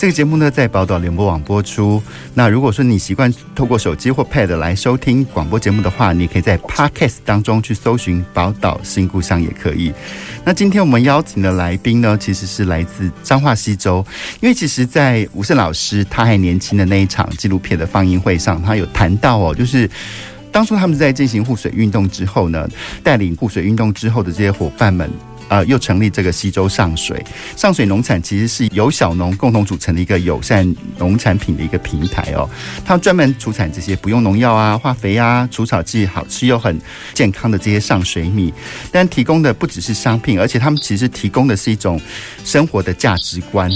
这个节目呢，在宝岛联播网播出。那如果说你习惯透过手机或 Pad 来收听广播节目的话，你可以在 Podcast 当中去搜寻“宝岛新故乡”也可以。那今天我们邀请的来宾呢，其实是来自彰化溪州。因为其实，在吴胜老师他还年轻的那一场纪录片的放映会上，他有谈到哦，就是当初他们在进行护水运动之后呢，带领护水运动之后的这些伙伴们。呃，又成立这个西周上水，上水农产其实是由小农共同组成的一个友善农产品的一个平台哦。它专门出产这些不用农药啊、化肥啊、除草剂，好吃又很健康的这些上水米。但提供的不只是商品，而且他们其实提供的是一种生活的价值观。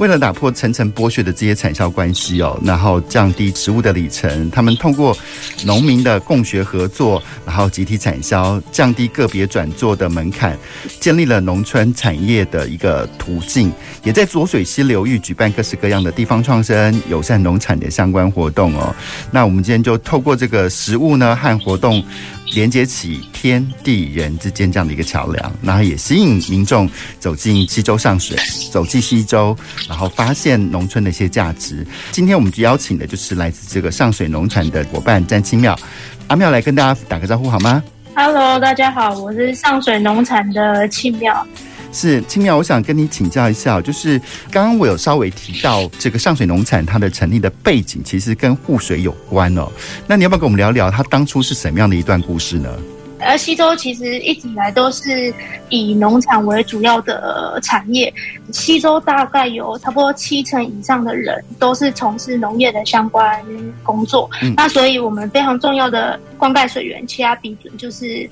为了打破层层剥削的这些产销关系哦，然后降低食物的里程，他们通过农民的共学合作，然后集体产销，降低个别转作的门槛，建立了农村产业的一个途径，也在浊水溪流域举办各式各样的地方创生、友善农产的相关活动哦。那我们今天就透过这个食物呢和活动。连接起天地人之间这样的一个桥梁，然后也吸引民众走进西州上水，走进西州，然后发现农村的一些价值。今天我们就邀请的就是来自这个上水农产的伙伴詹青妙，阿妙来跟大家打个招呼好吗？Hello，大家好，我是上水农产的清妙。是青苗，我想跟你请教一下，就是刚刚我有稍微提到这个上水农产它的成立的背景，其实跟护水有关哦。那你要不要跟我们聊聊它当初是什么样的一段故事呢？而西周其实一直以来都是以农产为主要的产业，西周大概有差不多七成以上的人都是从事农业的相关工作。嗯、那所以我们非常重要的灌溉水源其他比准就是。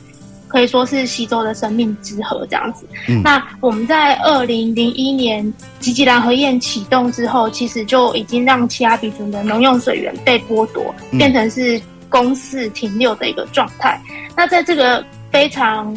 可以说是西周的生命之河这样子。嗯、那我们在二零零一年吉吉兰河堰启动之后，其实就已经让其他比族的农用水源被剥夺，变成是供饲停留的一个状态。嗯、那在这个非常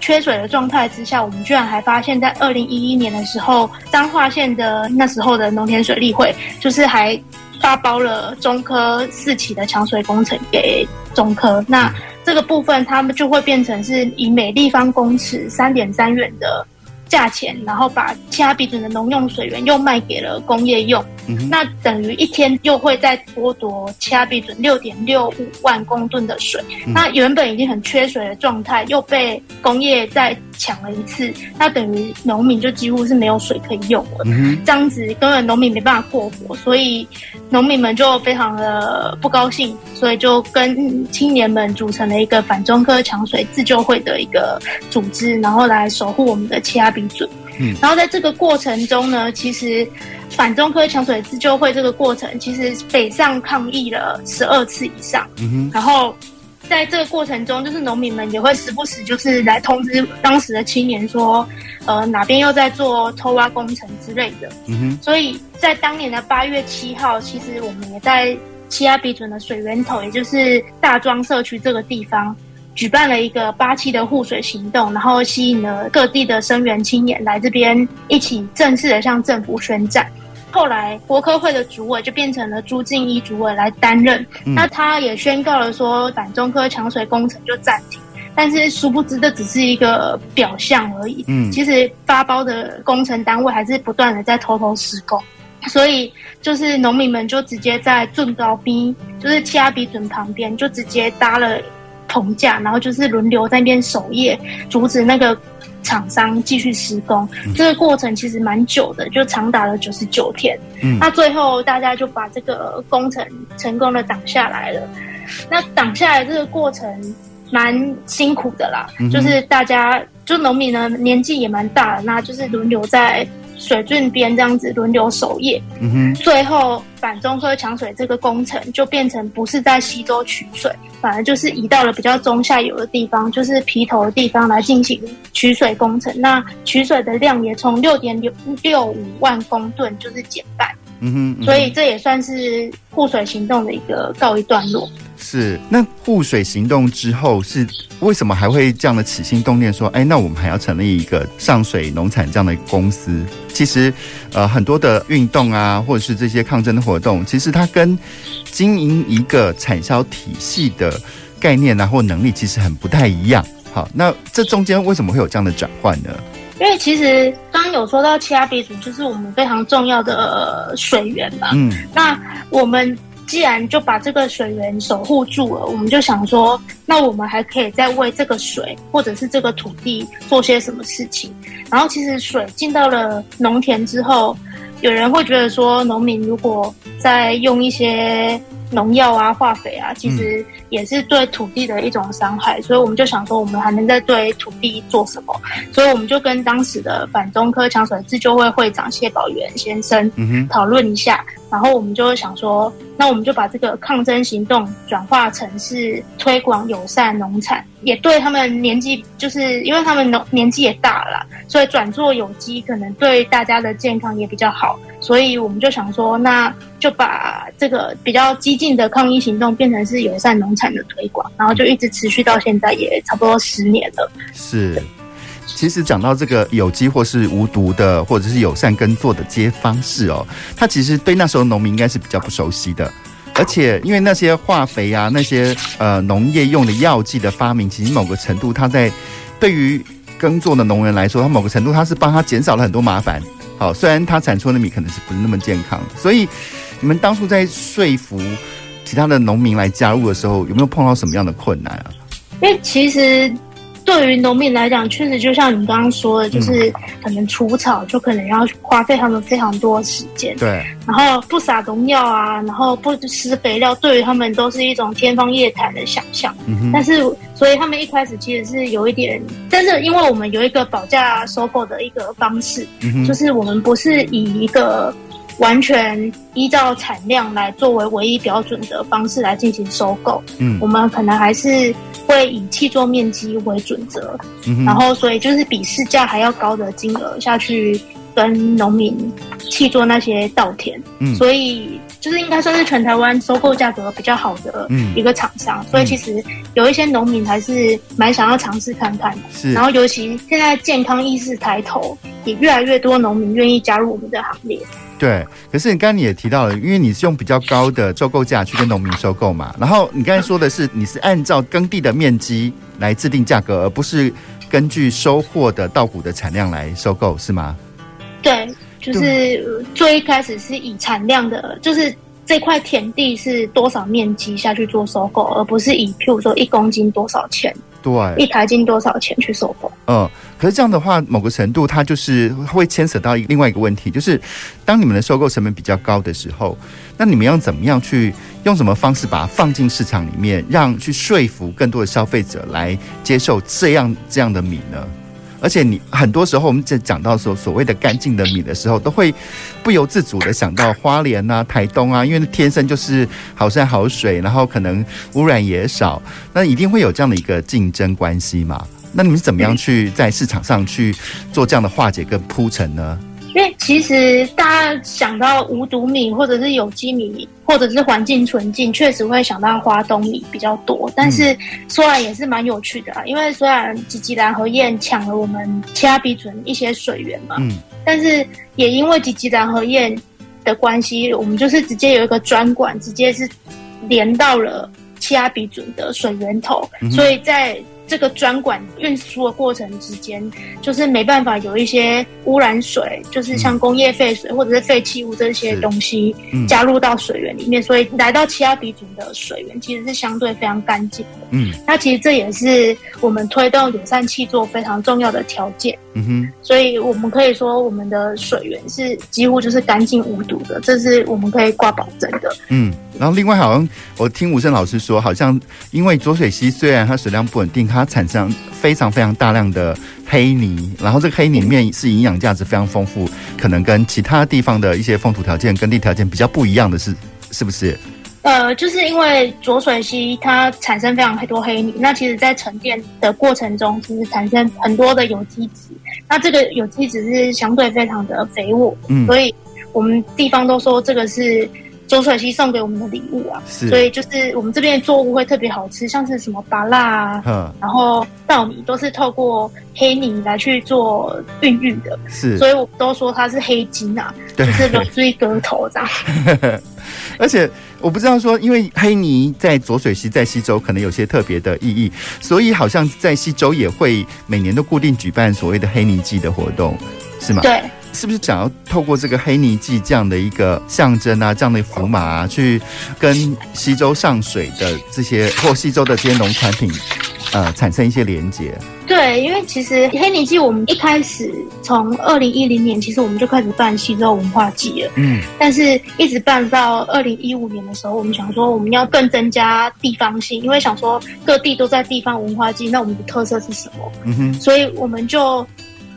缺水的状态之下，我们居然还发现，在二零一一年的时候，彰化县的那时候的农田水利会，就是还发包了中科四期的抢水工程给中科。那这个部分，他们就会变成是以每立方公尺三点三元的价钱，然后把其他比准的农用水源又卖给了工业用，嗯、那等于一天又会再剥夺气压比准六点六五万公吨的水。嗯、那原本已经很缺水的状态，又被工业再抢了一次，那等于农民就几乎是没有水可以用了。这样子根本农民没办法过活，所以农民们就非常的不高兴。所以就跟青年们组成了一个反中科抢水自救会的一个组织，然后来守护我们的气压比准。嗯，然后在这个过程中呢，其实反中科抢水自救会这个过程，其实北上抗议了十二次以上。嗯哼，然后在这个过程中，就是农民们也会时不时就是来通知当时的青年说，呃，哪边又在做偷挖工程之类的。嗯哼，所以在当年的八月七号，其实我们也在。气压比准的水源头，也就是大庄社区这个地方，举办了一个八七的护水行动，然后吸引了各地的生源青年来这边一起正式的向政府宣战。后来国科会的主委就变成了朱敬一主委来担任，嗯、那他也宣告了说反中科抢水工程就暂停，但是殊不知这只是一个表象而已。嗯，其实发包的工程单位还是不断的在偷偷施工。所以，就是农民们就直接在圳高边，就是气压比准旁边，就直接搭了棚架，然后就是轮流在那边守夜，阻止那个厂商继续施工。嗯、这个过程其实蛮久的，就长达了九十九天。嗯，那最后大家就把这个工程成功的挡下来了。那挡下来这个过程蛮辛苦的啦，嗯、就是大家就农民呢年纪也蛮大的，那就是轮流在。水圳边这样子轮流守夜，嗯哼，最后反中车抢水这个工程就变成不是在西周取水，反而就是移到了比较中下游的地方，就是皮头的地方来进行取水工程。那取水的量也从六点六六五万公吨就是减半。嗯哼，所以这也算是护水行动的一个告一段落。是，那护水行动之后是为什么还会这样的起心动念说，哎，那我们还要成立一个上水农产这样的公司？其实，呃，很多的运动啊，或者是这些抗争的活动，其实它跟经营一个产销体系的概念啊或能力其实很不太一样。好，那这中间为什么会有这样的转换呢？因为其实刚刚有说到掐鼻祖，就是我们非常重要的水源嘛。嗯，那我们既然就把这个水源守护住了，我们就想说，那我们还可以再为这个水或者是这个土地做些什么事情。然后，其实水进到了农田之后，有人会觉得说，农民如果在用一些。农药啊，化肥啊，其实也是对土地的一种伤害，嗯，所以我们就想说，我们还能再对土地做什么？所以我们就跟当时的反中科强水自救会会长谢宝元先生讨论一下。嗯然后我们就会想说，那我们就把这个抗争行动转化成是推广友善农产，也对他们年纪，就是因为他们农年纪也大了，所以转做有机可能对大家的健康也比较好。所以我们就想说，那就把这个比较激进的抗议行动变成是友善农产的推广，然后就一直持续到现在，也差不多十年了。是。其实讲到这个有机或是无毒的，或者是友善耕作的这些方式哦，它其实对那时候农民应该是比较不熟悉的，而且因为那些化肥啊，那些呃农业用的药剂的发明，其实某个程度，它在对于耕作的农人来说，它某个程度它是帮他减少了很多麻烦。好，虽然他产出的米可能是不是那么健康，所以你们当初在说服其他的农民来加入的时候，有没有碰到什么样的困难啊？因为其实。对于农民来讲，确实就像你刚刚说的，就是可能除草就可能要花费他们非常多时间。对，然后不撒农药啊，然后不施肥料，对于他们都是一种天方夜谭的想象。嗯。但是，所以他们一开始其实是有一点，但是因为我们有一个保价收购的一个方式，嗯，就是我们不是以一个完全依照产量来作为唯一标准的方式来进行收购。嗯，我们可能还是。会以气作面积为准则，嗯，然后所以就是比市价还要高的金额下去跟农民气作那些稻田，嗯，所以就是应该算是全台湾收购价格比较好的一个厂商，嗯，所以其实有一些农民还是蛮想要尝试看看的，是，然后尤其现在健康意识抬头，也越来越多农民愿意加入我们的行列。对，可是你刚刚你也提到了，因为你是用比较高的收购价去跟农民收购嘛，然后你刚才说的是你是按照耕地的面积来制定价格，而不是根据收获的稻谷的产量来收购，是吗？对，就是最一开始是以产量的，就是这块田地是多少面积下去做收购，而不是以譬如说一公斤多少钱。对，一台斤多少钱去收购？嗯，可是这样的话，某个程度它就是会牵扯到另外一个问题，就是当你们的收购成本比较高的时候，那你们要怎么样去用什么方式把它放进市场里面，让去说服更多的消费者来接受这样这样的米呢？而且你很多时候，我们在讲到说所谓的干净的米的时候，都会不由自主的想到花莲啊、台东啊，因为天生就是好山好水，然后可能污染也少，那一定会有这样的一个竞争关系嘛？那你们是怎么样去在市场上去做这样的化解跟铺陈呢？因为其实大家想到无毒米，或者是有机米，或者是环境纯净，确实会想到花东米比较多。但是说来也是蛮有趣的啊，因为虽然吉吉兰和燕抢了我们其他鼻准一些水源嘛，嗯，但是也因为吉吉兰和燕的关系，我们就是直接有一个专管，直接是连到了其他鼻准的水源头，嗯，所以在。这个专管运输的过程之间，就是没办法有一些污染水，就是像工业废水或者是废弃物这些东西加入到水源里面，所以来到其他鼻祖的水源其实是相对非常干净的。嗯，那其实这也是我们推动友善气作非常重要的条件。嗯哼，所以我们可以说我们的水源是几乎就是干净无毒的，这是我们可以挂保证的。嗯，然后另外好像我听吴胜老师说，好像因为浊水溪虽然它水量不稳定，它它产生非常非常大量的黑泥，然后这个黑泥里面是营养价值非常丰富，可能跟其他地方的一些风土条件、耕地条件比较不一样的是，是不是？呃，就是因为浊水溪它产生非常多黑泥，那其实在沉淀的过程中，其实产生很多的有机质，那这个有机质是相对非常的肥沃，嗯，所以我们地方都说这个是。浊水溪送给我们的礼物啊，是，所以就是我们这边的作物会特别好吃，像是什么芭辣啊，呵然后稻米都是透过黑泥来去做孕育的，是，所以我们都说它是黑金啊，对就是龙锥阁头这样。而且我不知道说，因为黑泥在浊水溪在西州可能有些特别的意义，所以好像在西州也会每年都固定举办所谓的黑泥祭的活动，是吗？对。是不是想要透过这个黑泥祭这样的一个象征啊，这样的符码啊，去跟西州上水的这些或西州的这些农产品，呃，产生一些连结？对，因为其实黑泥祭我们一开始从二零一零年，其实我们就开始办西洲文化祭了，嗯，但是一直办到二零一五年的时候，我们想说我们要更增加地方性，因为想说各地都在地方文化祭，那我们的特色是什么？嗯哼，所以我们就。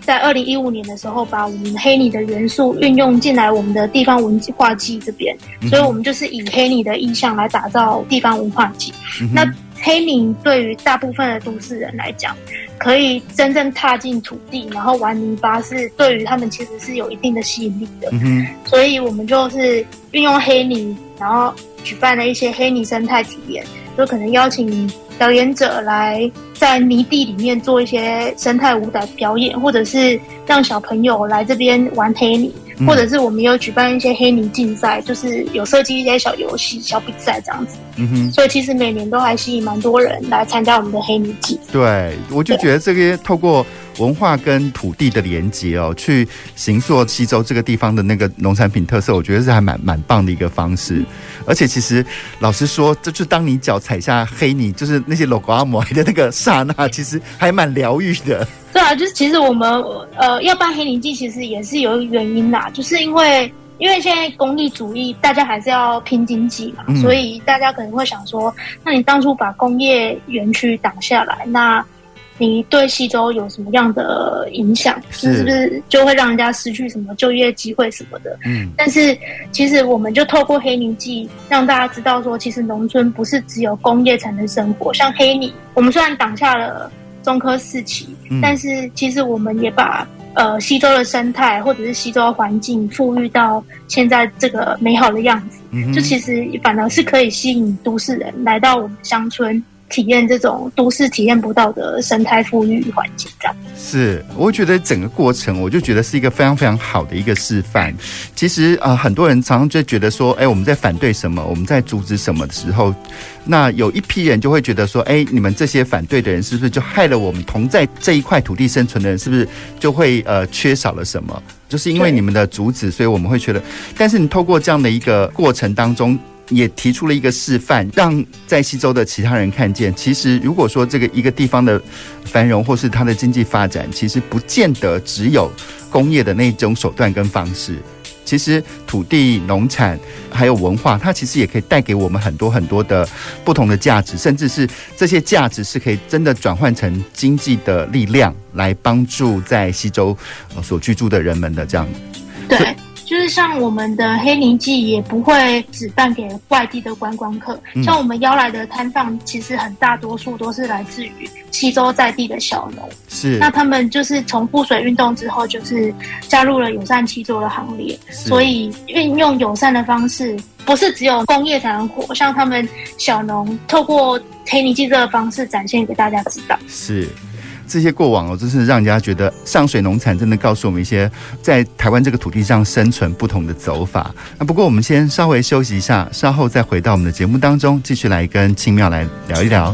在二零一五年的时候，把我们黑泥的元素运用进来我们的地方文化祭这边，所以我们就是以黑泥的意象来打造地方文化祭。嗯、那黑泥对于大部分的都市人来讲，可以真正踏进土地，然后玩泥巴，是对于他们其实是有一定的吸引力的。嗯、所以我们就是运用黑泥，然后举办了一些黑泥生态体验，就可能邀请。表演者来在泥地里面做一些生态舞蹈表演，或者是让小朋友来这边玩黑泥，嗯、或者是我们有举办一些黑泥竞赛，就是有设计一些小游戏、小比赛这样子。嗯哼，所以其实每年都还吸引蛮多人来参加我们的黑泥季。对，我就觉得这个透过。文化跟土地的连接哦，去形塑西州这个地方的那个农产品特色，我觉得是还蛮蛮棒的一个方式。而且其实老实说，这就当你脚踩下黑泥，就是那些老瓜摩的那个刹那，其实还蛮疗愈的。对啊，就是其实我们呃要办黑灵祭，其实也是有原因啦，就是因为因为现在功利主义，大家还是要拼经济嘛，嗯、所以大家可能会想说，那你当初把工业园区挡下来，那你对西周有什么样的影响？是，是不是就会让人家失去什么就业机会什么的？嗯，但是其实我们就透过黑泥记让大家知道说，其实农村不是只有工业才能生活。像黑泥，我们虽然挡下了中科四期，嗯、但是其实我们也把呃西周的生态或者是西周的环境富裕到现在这个美好的样子。嗯，就其实反而是可以吸引都市人来到我们乡村。体验这种都市体验不到的生态富裕环境，这样是，我觉得整个过程，我就觉得是一个非常非常好的一个示范。其实啊、很多人常常就觉得说，哎，我们在反对什么，我们在阻止什么的时候，那有一批人就会觉得说，哎，你们这些反对的人是不是就害了我们同在这一块土地生存的人，是不是就会呃缺少了什么？就是因为你们的阻止，所以我们会觉得。但是你透过这样的一个过程当中。也提出了一个示范，让在西周的其他人看见。其实，如果说这个一个地方的繁荣或是它的经济发展，其实不见得只有工业的那种手段跟方式。其实，土地、农产还有文化，它其实也可以带给我们很多很多的不同的价值，甚至是这些价值是可以真的转换成经济的力量，来帮助在西周所居住的人们的这样。对。就是像我们的黑泥祭也不会只办给外地的观光客，嗯、像我们邀来的摊贩，其实很大多数都是来自于七州在地的小农。是，那他们就是从复水运动之后，就是加入了友善七州的行列。所以运用友善的方式，不是只有工业才能活，像他们小农透过黑泥祭这个方式展现给大家知道。是。这些过往哦，真是让人家觉得上水农产真的告诉我们一些在台湾这个土地上生存不同的走法。那不过我们先稍微休息一下，稍后再回到我们的节目当中，继续来跟青妙来聊一聊。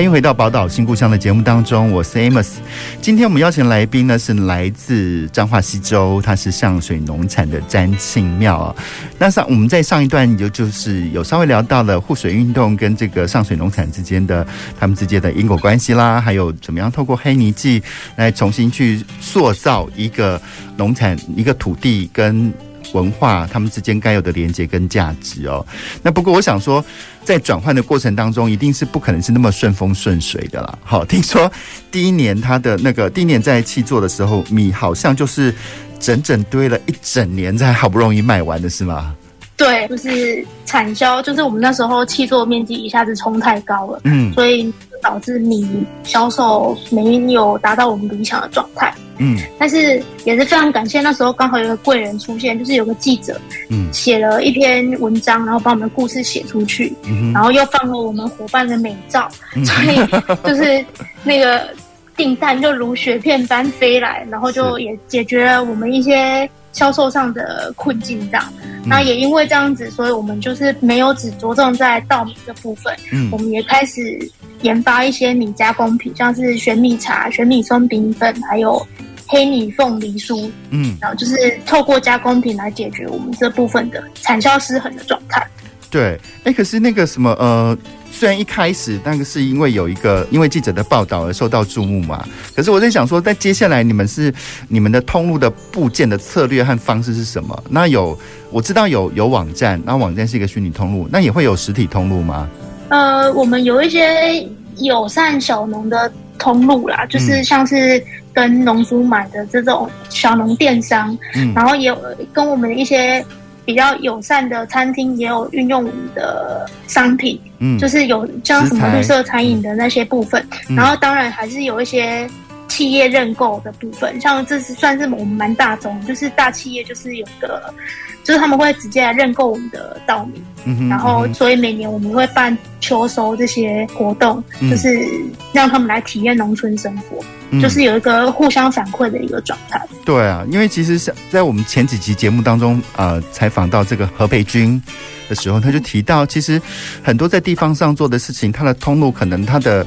欢迎回到宝岛新故乡的节目当中，我是 Amos。今天我们邀请来宾呢是来自彰化溪州，他是上水农产的詹庆妙啊。那上我们在上一段就就是有稍微聊到了护水运动跟这个上水农产之间的他们之间的因果关系啦，还有怎么样透过黑泥剂来重新去塑造一个农产一个土地跟。文化，他们之间该有的连接跟价值哦。那不过我想说，在转换的过程当中，一定是不可能是那么顺风顺水的啦。好，听说第一年他的那个第一年在气座的时候，米好像就是整整堆了一整年，才好不容易卖完的是吗？对，就是产销，就是我们那时候气座面积一下子冲太高了，嗯，所以导致米销售没有达到我们理想的状态。嗯，但是也是非常感谢，那时候刚好有个贵人出现，就是有个记者，嗯，写了一篇文章，然后把我们的故事写出去，嗯，然后又放了我们伙伴的美照，嗯，所以就是那个订单就如雪片般飞来，然后就也解决了我们一些销售上的困境，这样。那也因为这样子，所以我们就是没有只着重在稻米这部分，嗯，我们也开始研发一些米加工品，像是玄米茶、玄米松饼粉，还有。黑米凤梨酥，嗯，然后就是透过加工品来解决我们这部分的产销失衡的状态。对，哎，可是那个什么，呃，虽然一开始那个是因为有一个因为记者的报道而受到注目嘛，可是我在想说，在接下来你们是你们的通路的部件的策略和方式是什么？那有我知道有有网站，那网站是一个虚拟通路，那也会有实体通路吗？呃，我们有一些友善小农的通路啦，就是像是。嗯跟农夫买的这种小农电商，嗯，然后也有跟我们一些比较友善的餐厅也有运用我们的商品，嗯，就是有像什么绿色餐饮的那些部分，嗯，然后当然还是有一些企业认购的部分，像这是算是我们蛮大宗，就是大企业就是有个。就是他们会直接来认购我们的稻米，嗯，然后所以每年我们会办秋收这些活动，嗯，就是让他们来体验农村生活，嗯，就是有一个互相反馈的一个状态。对啊，因为其实是在我们前几集节目当中，呃，采访到这个何培军的时候，他就提到，其实很多在地方上做的事情，他的通路可能他的。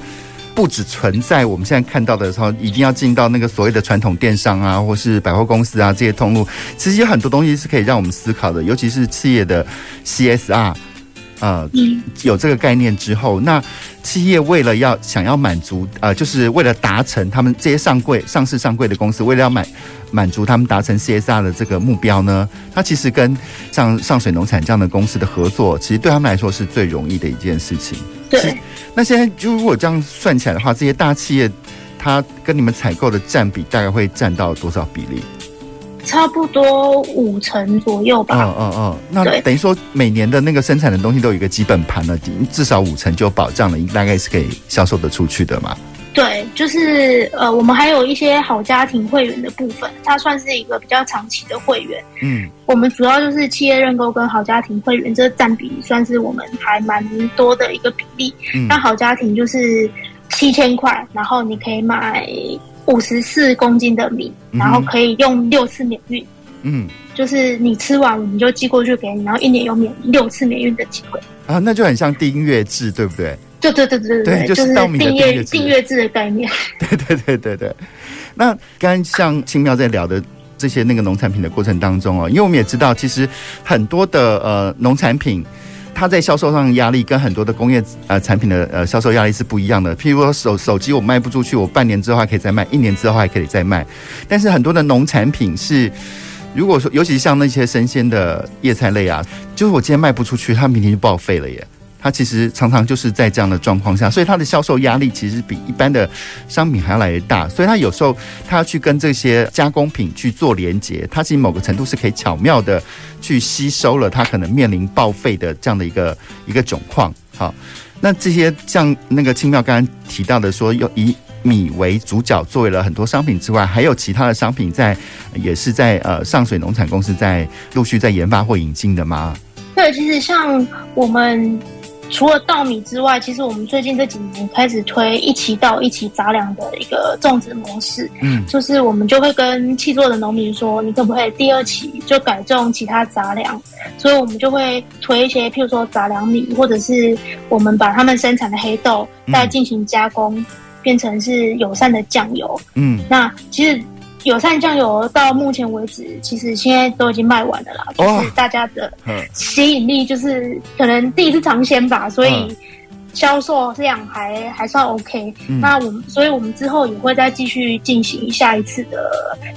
不只存在我们现在看到的时候，一定要进到那个所谓的传统电商啊，或是百货公司啊这些通路，其实有很多东西是可以让我们思考的，尤其是企业的 CSR，呃，有这个概念之后，那企业为了要想要满足，呃，就是为了达成他们这些上柜、上市上柜的公司，为了要满满足他们达成 CSR 的这个目标呢，它其实跟像上水农产这样的公司的合作，其实对他们来说是最容易的一件事情。对。那现在就如果这样算起来的话，这些大企业，它跟你们采购的占比大概会占到多少比例？差不多五成左右吧。嗯嗯嗯。那等于说每年的那个生产的东西都有一个基本盘了，至少五成就保障了，大概是可以销售的出去的嘛。对，就是呃，我们还有一些好家庭会员的部分，它算是一个比较长期的会员。嗯，我们主要就是企业认购跟好家庭会员，这占比算是我们还蛮多的一个比例。嗯，那好家庭就是七千块，然后你可以买五十四公斤的米，然后可以用六次免运。嗯，就是你吃完我们就寄过去给你，然后一年有免六次免运的机会。啊，那就很像订阅制，对不对？对对对对对，就是订阅订阅制的概念。对对对对对。那刚刚像青妙在聊的这些那个农产品的过程当中哦，因为我们也知道，其实很多的呃农产品，它在销售上的压力跟很多的工业呃产品的呃销售压力是不一样的。譬如说手手机我卖不出去，我半年之后还可以再卖，一年之后还可以再卖。但是很多的农产品是，如果说尤其像那些生鲜的叶菜类啊，就是我今天卖不出去，它明天就报废了耶。它其实常常就是在这样的状况下，所以它的销售压力其实比一般的商品还要来得大。所以它有时候它要去跟这些加工品去做连接，它其实某个程度是可以巧妙的去吸收了它可能面临报废的这样的一个一个窘况。好，那这些像那个青妙刚刚提到的说，又以米为主角，作为了很多商品之外，还有其他的商品在也是在呃上水农产公司在陆续在研发或引进的吗？对，其实像我们。除了稻米之外，其实我们最近这几年开始推一起稻一起杂粮的一个种植模式。嗯，就是我们就会跟契作的农民说，你可不可以第二期就改种其他杂粮？所以我们就会推一些，譬如说杂粮米，或者是我们把他们生产的黑豆再进行加工，嗯、变成是友善的酱油。嗯，那其实。友善酱油到目前为止，其实现在都已经卖完了啦。就是大家的吸引力就是可能第一次尝鲜吧，所以销售量还还算 OK。嗯、那我们，所以我们之后也会再继续进行下一次的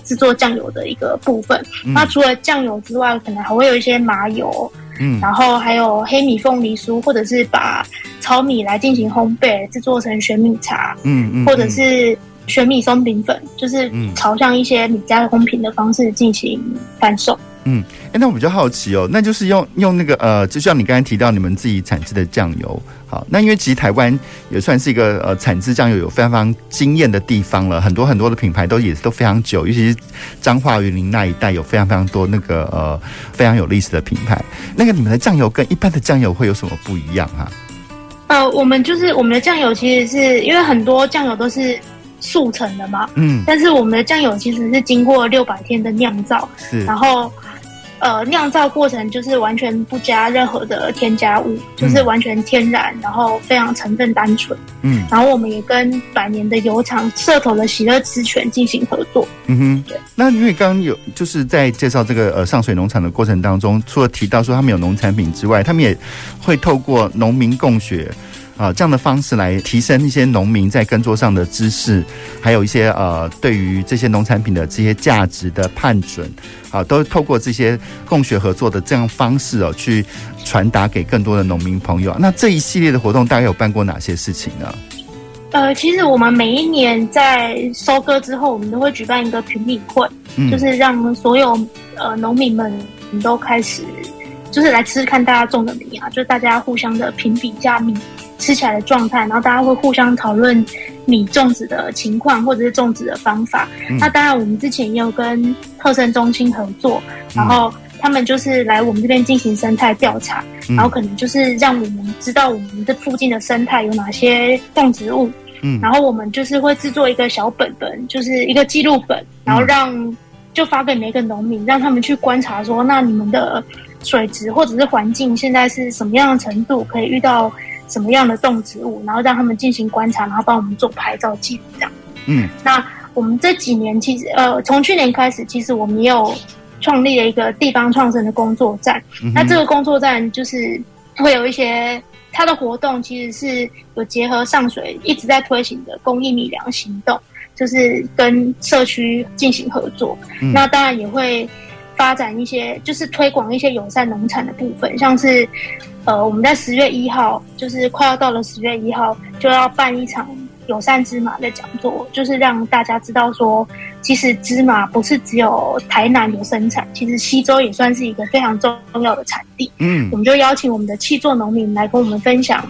制作酱油的一个部分。嗯、那除了酱油之外，可能还会有一些麻油，嗯，然后还有黑米凤梨酥，或者是把糙米来进行烘焙，制作成玄米茶，嗯嗯，或者是。玄米松饼粉就是朝向一些米家烘品的方式进行贩售。嗯，哎、欸，那我比较好奇哦，那就是用用那个呃，就像你刚才提到你们自己产制的酱油，好，那因为其实台湾也算是一个呃产制酱油有非常非常惊艳的地方了，很多很多的品牌都也是都非常久，尤其是彰化云林那一带有非常非常多那个呃非常有历史的品牌。那个你们的酱油跟一般的酱油会有什么不一样哈、啊？呃，我们就是我们的酱油其实是因为很多酱油都是。速成的嘛，嗯，但是我们的酱油其实是经过六百天的酿造，是，然后，呃，酿造过程就是完全不加任何的添加物，就是完全天然，然后非常成分单纯，嗯，然后我们也跟百年的油厂社头的喜乐之泉进行合作，嗯哼，对。那因为刚刚有就是在介绍这个呃上水农场的过程当中，除了提到说他们有农产品之外，他们也会透过农民共学。啊，这样的方式来提升一些农民在耕作上的知识，还有一些呃，对于这些农产品的这些价值的判准，啊，都透过这些共学合作的这样方式哦，去传达给更多的农民朋友。那这一系列的活动大概有办过哪些事情呢？呃，其实我们每一年在收割之后，我们都会举办一个评米会，嗯、就是让所有呃农民们都开始，就是来吃吃看大家种的米啊，就是大家互相的评比一下米。吃起来的状态，然后大家会互相讨论米种植的情况，或者是种植的方法。嗯、那当然，我们之前也有跟特生中心合作，然后他们就是来我们这边进行生态调查，嗯、然后可能就是让我们知道我们这附近的生态有哪些动植物。嗯，然后我们就是会制作一个小本本，就是一个记录本，然后让就发给每个农民，让他们去观察说，那你们的水质或者是环境现在是什么样的程度，可以遇到。什么样的动植物，然后让他们进行观察，然后帮我们做拍照记录这样。嗯，那我们这几年其实呃，从去年开始，其实我们也有创立了一个地方创生的工作站。嗯、那这个工作站就是会有一些它的活动，其实是有结合上水一直在推行的公益米粮行动，就是跟社区进行合作。嗯、那当然也会发展一些，就是推广一些友善农产的部分，像是。呃，我们在十月一号，就是快要到了十月一号，就要办一场友善芝麻的讲座，就是让大家知道说，其实芝麻不是只有台南有生产，其实西周也算是一个非常重要的产地。嗯，我们就邀请我们的气作农民来跟我们分享，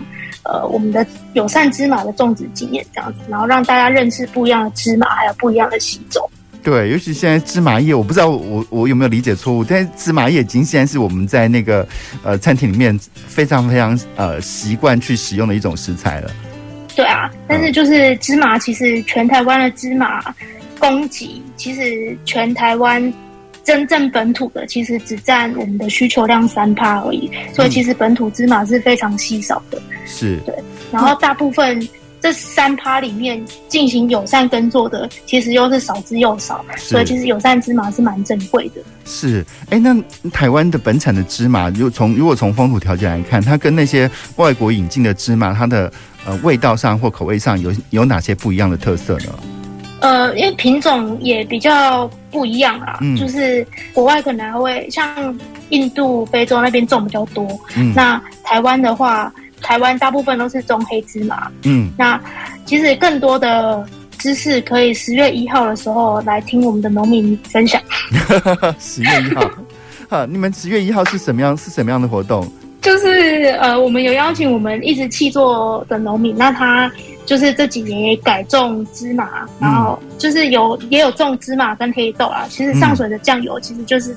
呃，我们的友善芝麻的种植经验这样子，然后让大家认识不一样的芝麻，还有不一样的西州。对，尤其现在芝麻叶，我不知道我我有没有理解错误，但是芝麻叶已经现在是我们在那个呃餐厅里面非常非常呃习惯去使用的一种食材了。对啊，但是就是芝麻，其实全台湾的芝麻供给，其实全台湾真正本土的，其实只占我们的需求量三趴而已，所以其实本土芝麻是非常稀少的。是，对，然后大部分。嗯这三趴里面进行友善耕作的，其实又是少之又少，所以其实友善芝麻是蛮珍贵的。是，哎，那台湾的本产的芝麻，如从如果从风土条件来看，它跟那些外国引进的芝麻，它的呃味道上或口味上有有哪些不一样的特色呢？呃，因为品种也比较不一样啊，嗯、就是国外可能还会像印度、非洲那边种比较多，嗯、那台湾的话。台湾大部分都是种黑芝麻，嗯，那其实更多的知识可以十月一号的时候来听我们的农民分享。十月一号，好，你们十月一号是什么样？是什么样的活动？就是呃，我们有邀请我们一直气作的农民，那他就是这几年也改种芝麻，然后就是有也有种芝麻跟黑豆啊。其实上水的酱油其实就是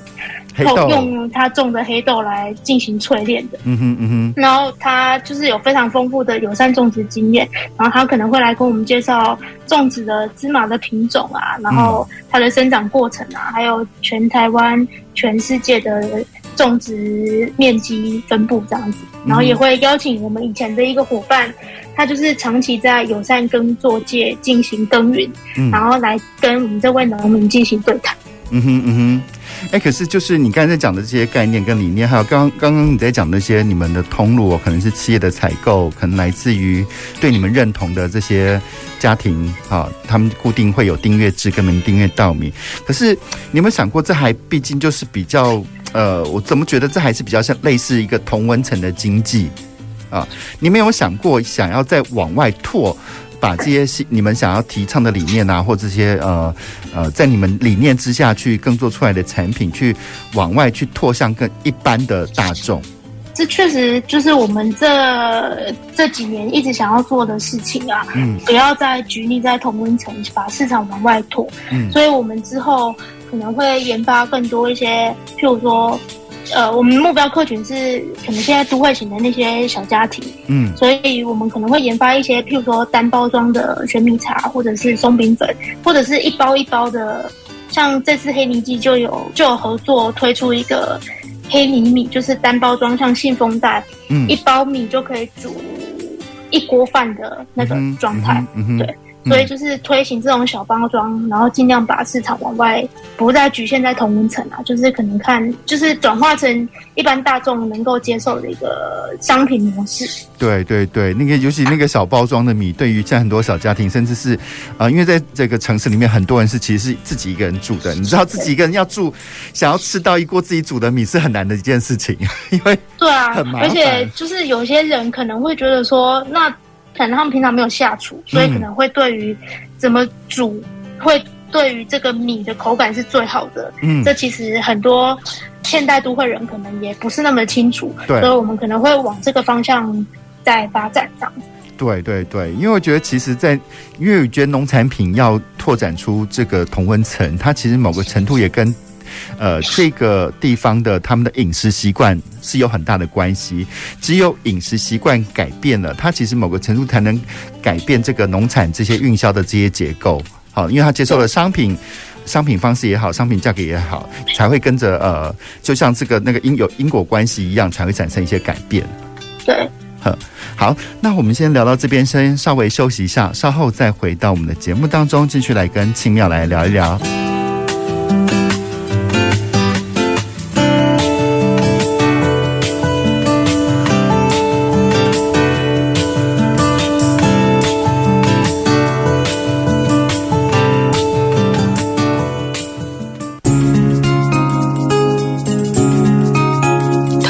用他种的黑豆来进行淬炼的。嗯哼嗯哼。然后他就是有非常丰富的友善种植经验，然后他可能会来跟我们介绍种植的芝麻的品种啊，然后它的生长过程啊，还有全台湾、全世界的种植面积分布这样子。然后也会邀请我们以前的一个伙伴，他就是长期在友善耕作界进行耕耘，嗯、然后来跟我们这位农民进行对谈。嗯哼嗯哼，哎，可是就是你刚才讲的这些概念跟理念，还有刚刚刚你在讲那些你们的通路，可能是企业的采购，可能来自于对你们认同的这些家庭啊，他们固定会有订阅制跟您订阅稻米。可是你有没有想过，这还毕竟就是比较呃，我怎么觉得这还是比较像类似一个同温层的经济啊？你没有想过想要再往外拓？把这些你们想要提倡的理念啊，或这些呃呃，在你们理念之下去耕作出来的产品，去往外去拓向更一般的大众。这确实就是我们这这几年一直想要做的事情啊。嗯，不要再局泥在同温层，把市场往外拓。嗯，所以我们之后可能会研发更多一些，譬如说。呃，我们目标客群是可能现在都会型的那些小家庭，嗯，所以我们可能会研发一些，譬如说单包装的玄米茶，或者是松饼粉，或者是一包一包的，像这次黑泥季就有就有合作推出一个黑泥米，就是单包装像信封袋，嗯，一包米就可以煮一锅饭的那个状态，嗯哼，对。所以就是推行这种小包装，然后尽量把市场往外，不再局限在同温层啊，就是可能看，就是转化成一般大众能够接受的一个商品模式。对对对，那个尤其那个小包装的米，对于现在很多小家庭，甚至是啊、呃，因为在这个城市里面，很多人是其实是自己一个人住的，你知道自己一个人要住，想要吃到一锅自己煮的米是很难的一件事情，因为对啊，很麻烦，而且就是有些人可能会觉得说那。可能他们平常没有下厨，所以可能会对于怎么煮，嗯、会对于这个米的口感是最好的。嗯，这其实很多现代都会人可能也不是那么清楚。对，所以我们可能会往这个方向在发展这样子。对对对，因为我觉得其实在，在因为我觉得农产品要拓展出这个同温层，它其实某个程度也跟。呃，这个地方的他们的饮食习惯是有很大的关系。只有饮食习惯改变了，它其实某个程度才能改变这个农产这些运销的这些结构。好，因为它接受了商品，商品方式也好，商品价格也好，才会跟着呃，就像这个那个因有因果关系一样，才会产生一些改变。对，好，好，那我们先聊到这边，先稍微休息一下，稍后再回到我们的节目当中，继续来跟青妙来聊一聊。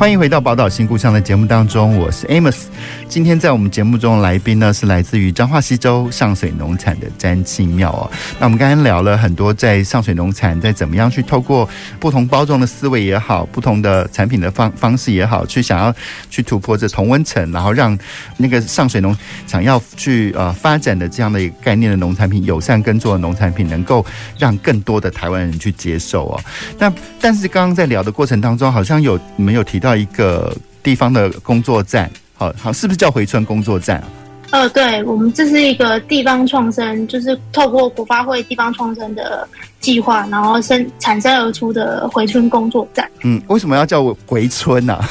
欢迎回到宝岛新故乡的节目当中，我是 Amos。今天在我们节目中的来宾呢，是来自于彰化溪州上水农产的詹庆妙哦。那我们刚刚聊了很多，在上水农产在怎么样去透过不同包装的思维也好，不同的产品的方方式也好，去想要去突破这同温层，然后让那个上水农想要去呃发展的这样的一个概念的农产品，友善耕作的农产品，能够让更多的台湾人去接受哦。那但是刚刚在聊的过程当中，好像有你们有提到。一个地方的工作站，好好，是不是叫回村工作站啊？呃，对，我们这是一个地方创生，就是透过国发会地方创生的计划，然后生产生而出的回村工作站。嗯，为什么要叫回村呢？啊？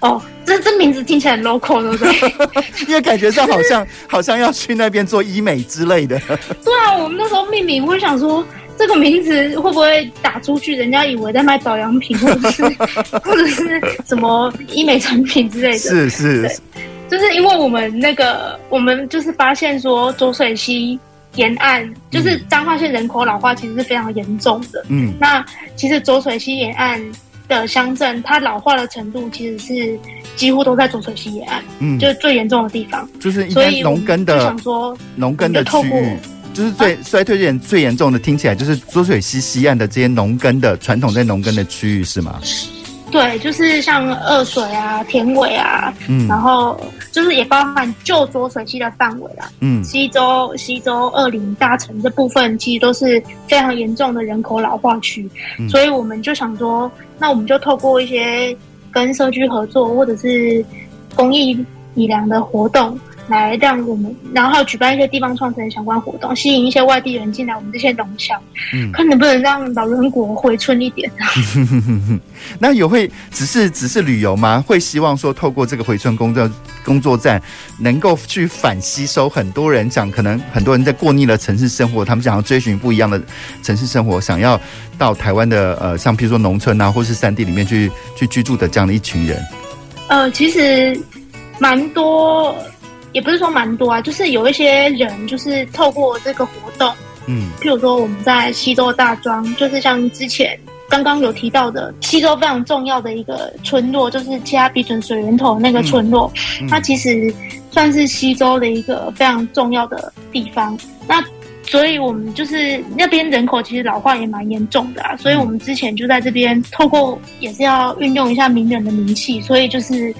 哦，这这名字听起来很 local，对不对？因为感觉上好像好像要去那边做医美之类的。对啊，我们那时候命名，我想说。这个名字会不会打出去，人家以为在卖保养品，或者是 或者是什么医美产品之类的？是是，就是因为我们那个，我们就是发现说，浊水溪沿岸就是彰化县人口老化其实是非常严重的。嗯，那其实浊水溪沿岸的乡镇，它老化的程度其实是几乎都在浊水溪沿岸，嗯，就是最严重的地方。就是所以农耕的，想说农耕的区域，就是最、啊、衰退点最严重的，听起来就是浊水溪西岸的这些农耕的传统在农耕的区域是吗？对，就是像二水啊、田尾啊，嗯，然后就是也包含旧浊水溪的范围啦，嗯，西周、西周、二林、大城这部分其实都是非常严重的人口老化区，嗯，所以我们就想说，那我们就透过一些跟社区合作或者是公益米粮的活动。来让我们，然后举办一些地方创生相关活动，吸引一些外地人进来我们这些农乡，嗯，看能不能让老人国回春一点。那有会只是只是旅游吗？会希望说透过这个回春工作工作站，能够去反吸收很多人讲，可能很多人在过腻了城市生活，他们想要追寻不一样的城市生活，想要到台湾的呃，像譬如说农村啊，或是山地里面去去居住的这样的一群人。呃，其实蛮多。也不是说蛮多啊，就是有一些人就是透过这个活动，嗯，譬如说我们在西周大庄，就是像之前刚刚有提到的西周非常重要的一个村落，就是七阿比准水源头那个村落，嗯嗯、它其实算是西周的一个非常重要的地方。那所以我们就是那边人口其实老化也蛮严重的啊，所以我们之前就在这边透过也是要运用一下名人的名气，所以就是。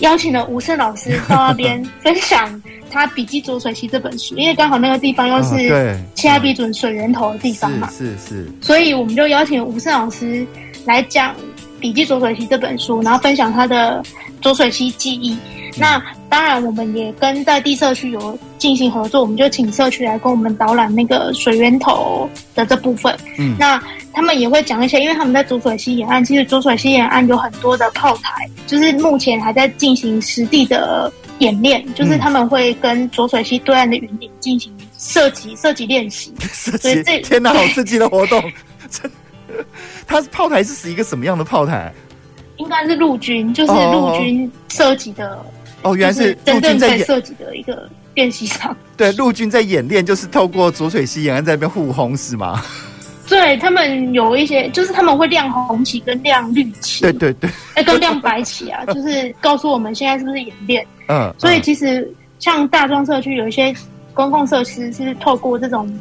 邀请了吴胜老师到那边分享他笔记浊水溪这本书，因为刚好那个地方又是七阿比准水源头的地方嘛，是是，是，所以我们就邀请吴胜老师来讲笔记浊水溪这本书，然后分享他的浊水溪记忆。那当然，我们也跟在地社区有进行合作，我们就请社区来跟我们导览那个水源头的这部分。嗯，那他们也会讲一些，因为他们在浊水溪沿岸，其实浊水溪沿岸有很多的炮台，就是目前还在进行实地的演练，就是他们会跟浊水溪对岸的云顶进行射击、射击 练习。所以这天哪，好刺激的活动！它是炮台是一个什么样的炮台？应该是陆军，就是陆军设计的。哦哦，原来是陆军在设计的一个练习场。对，陆军在演练，就是透过浊水溪沿岸在那边互轰，是吗？对，他们有一些，就是他们会亮红旗跟亮绿旗。对对对，哎，跟亮白旗啊，就是告诉我们现在是不是演练。嗯。所以其实像大庄社区有一些公共设施是透过这种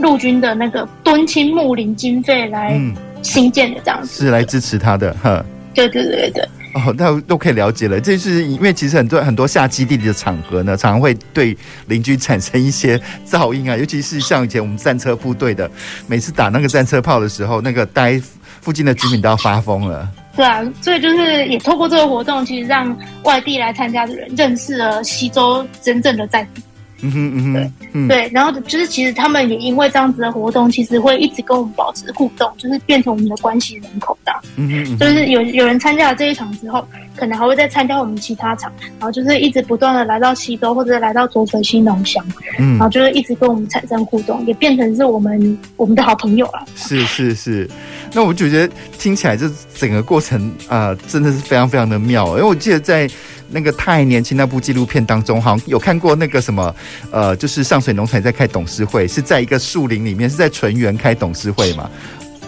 陆军的那个敦亲睦邻经费来新建的，这样子、嗯、是来支持他的。哈。对对对对。哦，那都可以了解了。这是因为其实很多很多下基地的场合呢，常常会对邻居产生一些噪音啊，尤其是像以前我们战车部队的，每次打那个战车炮的时候，那个待附近的居民都要发疯了。对啊，所以就是也透过这个活动，其实让外地来参加的人认识了西周真正的在地。嗯哼嗯哼，对嗯对，然后就是其实他们也因为这样子的活动，其实会一直跟我们保持互动，就是变成我们的关系人口的。嗯哼，嗯哼，就是有有人参加了这一场之后，可能还会再参加我们其他场，然后就是一直不断的来到西周或者来到浊水溪农乡，嗯，然后就是一直跟我们产生互动，也变成是我们我们的好朋友了。是是是，那我就觉得听起来这整个过程啊、呃，真的是非常非常的妙，因为我记得在。那个太年轻那部纪录片当中，好像有看过那个什么，呃，就是上水农场在开董事会，是在一个树林里面，是在纯园开董事会嘛？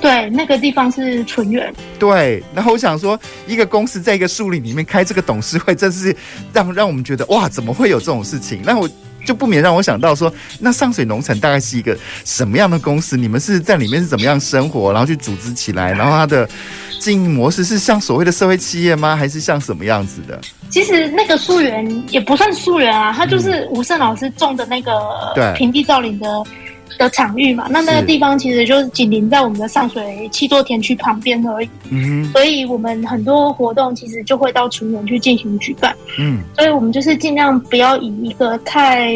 对，那个地方是纯元。对，然后我想说，一个公司在一个树林里面开这个董事会，真是让让我们觉得哇，怎么会有这种事情？那我就不免让我想到说，那上水农场大概是一个什么样的公司？你们是在里面是怎么样生活，然后去组织起来，然后它的。经营模式是像所谓的社会企业吗？还是像什么样子的？其实那个树园也不算树园啊，它就是吴胜老师种的那个平地造林的的场域嘛。那那个地方其实就是紧邻在我们的上水七座田区旁边而已。嗯，所以我们很多活动其实就会到纯园去进行举办。嗯，所以我们就是尽量不要以一个太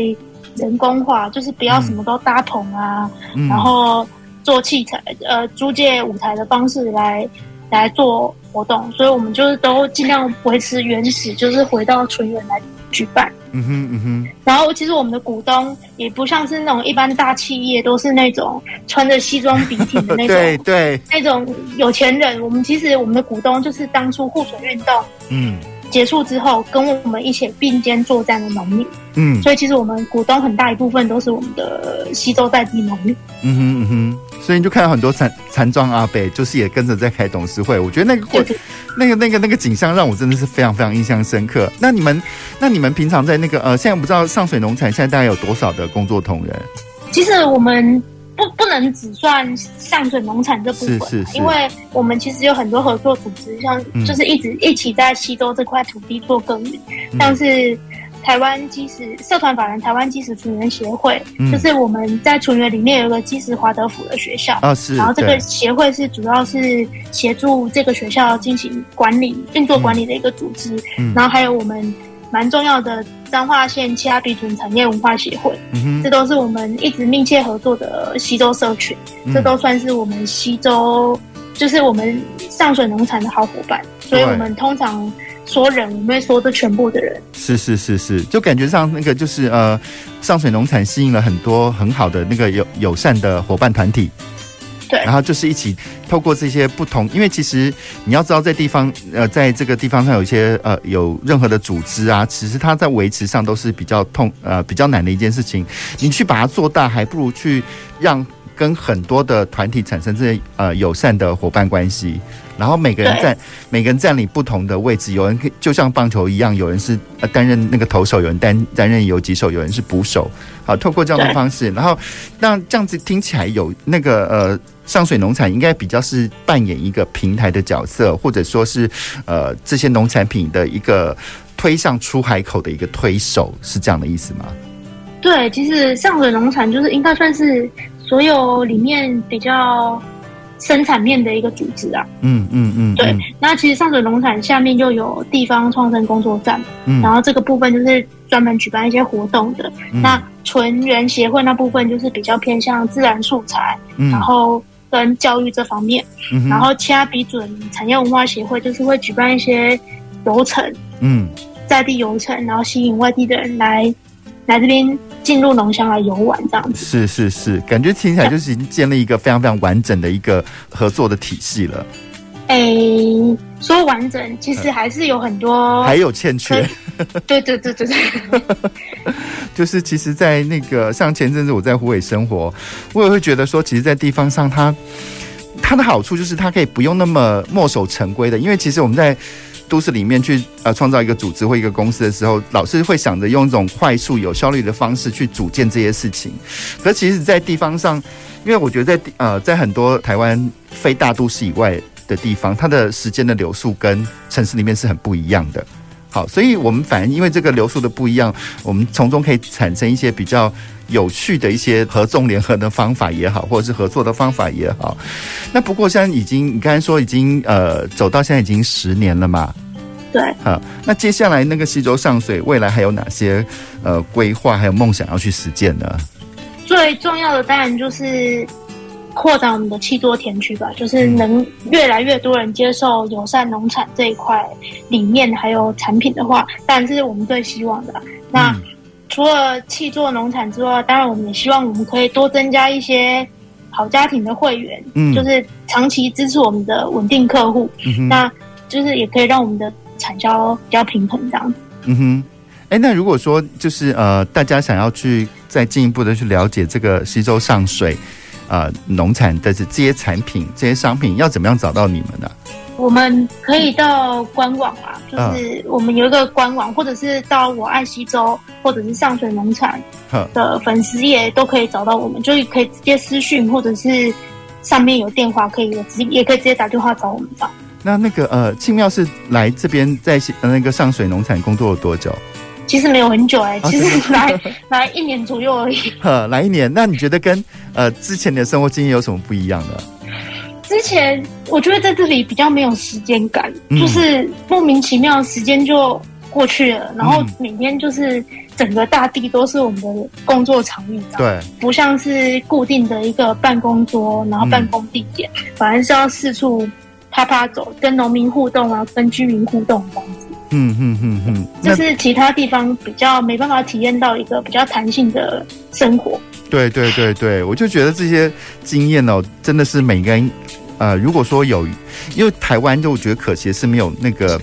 人工化，就是不要什么都搭棚啊，嗯、然后做器材呃租借舞台的方式来。来做活动，所以我们就是都尽量维持原始，就是回到纯园来举办。嗯哼嗯哼。然后其实我们的股东也不像是那种一般大企业，都是那种穿着西装笔挺的那种，对对，那种有钱人。我们其实我们的股东就是当初护水运动，嗯，结束之后，跟我们一起并肩作战的农民。嗯，所以其实我们股东很大一部分都是我们的西周在地农民。嗯哼嗯哼，所以你就看到很多残残壮阿伯，就是也跟着在开董事会。我觉得那个过，那个那个那个景象让我真的是非常非常印象深刻。那你们，那你们平常在那个呃，现在不知道上水农产现在大概有多少的工作同仁？其实我们。不不能只算上水农产这部分，是是是，因为我们其实有很多合作组织，像就是一直一起在西周这块土地做耕耘，嗯、像是台湾基石社团法人台湾基石纯园协会，嗯、就是我们在纯园里面有一个基石华德福的学校，啊是，然后这个协会是主要是协助这个学校进行管理运作管理的一个组织，嗯、然后还有我们。蛮重要的彰化县其他鼻准产业文化协会，嗯、哼这都是我们一直密切合作的西周社群，嗯、这都算是我们西周，就是我们上水农产的好伙伴，所以我们通常说人，我们会说这全部的人。是是是是，就感觉上那个就是呃，上水农产吸引了很多很好的那个友友善的伙伴团体。对，然后就是一起透过这些不同，因为其实你要知道，在地方呃，在这个地方上有一些呃，有任何的组织啊，其实它在维持上都是比较痛呃比较难的一件事情。你去把它做大，还不如去让跟很多的团体产生这些呃友善的伙伴关系。然后每个人站，每个人占领不同的位置，有人就像棒球一样，有人是呃担任那个投手，有人担担任游击手，有人是捕手。好，透过这样的方式，然后那这样子听起来有那个呃上水农产应该比较是扮演一个平台的角色，或者说是呃这些农产品的一个推向出海口的一个推手，是这样的意思吗？对，其实上水农产就是应该算是所有里面比较。生产面的一个组织啊，嗯嗯嗯，对。那其实上水农产下面就有地方创生工作站，嗯，然后这个部分就是专门举办一些活动的。嗯、那纯园协会那部分就是比较偏向自然素材，嗯、然后跟教育这方面。嗯、然后其他比准产业文化协会就是会举办一些游程，嗯，在地游程，然后吸引外地的人来。来这边进入农乡来游玩，这样子是是是，感觉听起来就是已经建立一个非常非常完整的一个合作的体系了。哎、欸，说完整，其实还是有很多还有欠缺。对对对对对，就是其实，在那个像前阵子我在湖北生活，我也会觉得说，其实，在地方上它，它它的好处就是它可以不用那么墨守成规的，因为其实我们在。都市里面去呃创造一个组织或一个公司的时候，老是会想着用一种快速有效率的方式去组建这些事情。可其实，在地方上，因为我觉得在呃在很多台湾非大都市以外的地方，它的时间的流速跟城市里面是很不一样的。好，所以我们反而因为这个流速的不一样，我们从中可以产生一些比较有趣的一些合纵联合的方法也好，或者是合作的方法也好。那不过现在已经，你刚才说已经呃走到现在已经十年了嘛？对。好，那接下来那个西洲上水未来还有哪些呃规划还有梦想要去实践呢？最重要的当然就是。扩展我们的气作田区吧，就是能越来越多人接受友善农产这一块理念还有产品的话，当然这是我们最希望的。那除了气作农产之外，当然我们也希望我们可以多增加一些好家庭的会员，嗯，就是长期支持我们的稳定客户。嗯哼，那就是也可以让我们的产销比较平衡这样子。嗯哼，哎，那如果说就是呃，大家想要去再进一步的去了解这个西周上水。呃，农产的这些产品、这些商品要怎么样找到你们呢？我们可以到官网啊，就是我们有一个官网，或者是到我爱西州，或者是上水农产的粉丝页都可以找到我们，就可以直接私讯，或者是上面有电话可以直也可以直接打电话找我们找。那那个呃，庆妙是来这边在那个上水农产工作了多久？其实没有很久哎、欸，其实来来一年左右而已。呵，来一年，那你觉得跟呃之前的生活经验有什么不一样的？之前我觉得在这里比较没有时间感，嗯、就是莫名其妙时间就过去了，然后每天就是整个大地都是我们的工作场域，对，不像是固定的一个办公桌，然后办公地点，嗯、反而是要四处啪啪走，跟农民互动啊，跟居民互动这样子。嗯嗯嗯嗯，这是其他地方比较没办法体验到一个比较弹性的生活。对对对对，我就觉得这些经验哦，真的是每个人，呃，如果说有，因为台湾就我觉得可惜是没有那个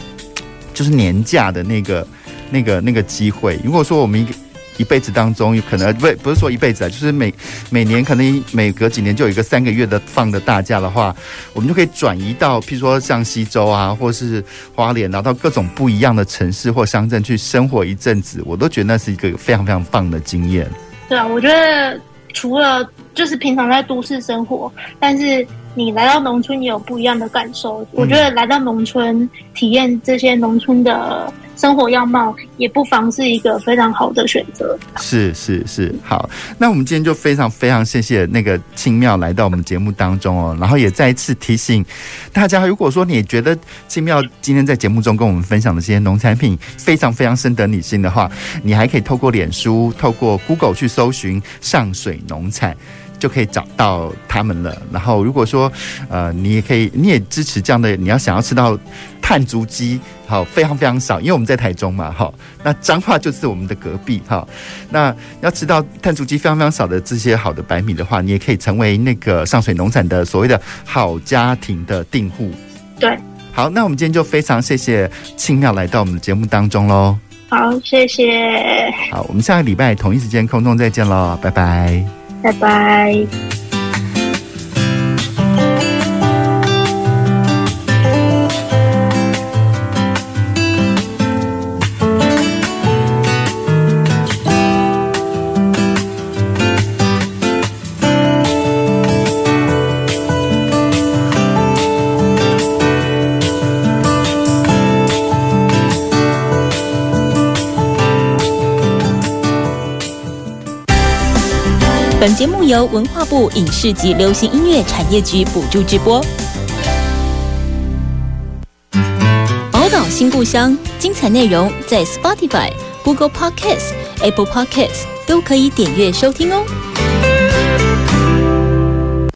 就是年假的那个、那个、那个机会。如果说我们一个一辈子当中，有可能不不是说一辈子啊，就是每每年可能每隔几年就有一个三个月的放的大假的话，我们就可以转移到，譬如说像西州啊，或是花莲啊，到各种不一样的城市或乡镇去生活一阵子，我都觉得那是一个非常非常棒的经验。对啊，我觉得除了就是平常在都市生活，但是你来到农村也有不一样的感受。我觉得来到农村体验这些农村的。生活样貌也不妨是一个非常好的选择。是是是，好，那我们今天就非常非常谢谢那个青妙来到我们节目当中哦，然后也再一次提醒大家，如果说你觉得青妙今天在节目中跟我们分享的这些农产品非常非常深得你心的话，你还可以透过脸书、透过 Google 去搜寻上水农产。就可以找到他们了。然后，如果说，呃，你也可以，你也支持这样的，你要想要吃到碳足鸡，好，非常非常少，因为我们在台中嘛，哈，那彰化就是我们的隔壁，哈，那要吃到碳足鸡非常非常少的这些好的白米的话，你也可以成为那个上水农产的所谓的好家庭的订户。对，好，那我们今天就非常谢谢青妙来到我们的节目当中喽。好，谢谢。好，我们下个礼拜同一时间空中再见喽，拜拜。拜拜。由文化部影视及流行音乐产业局补助直播。宝岛新故乡，精彩内容在 Spotify、Google Podcasts、Apple Podcasts 都可以点阅收听哦。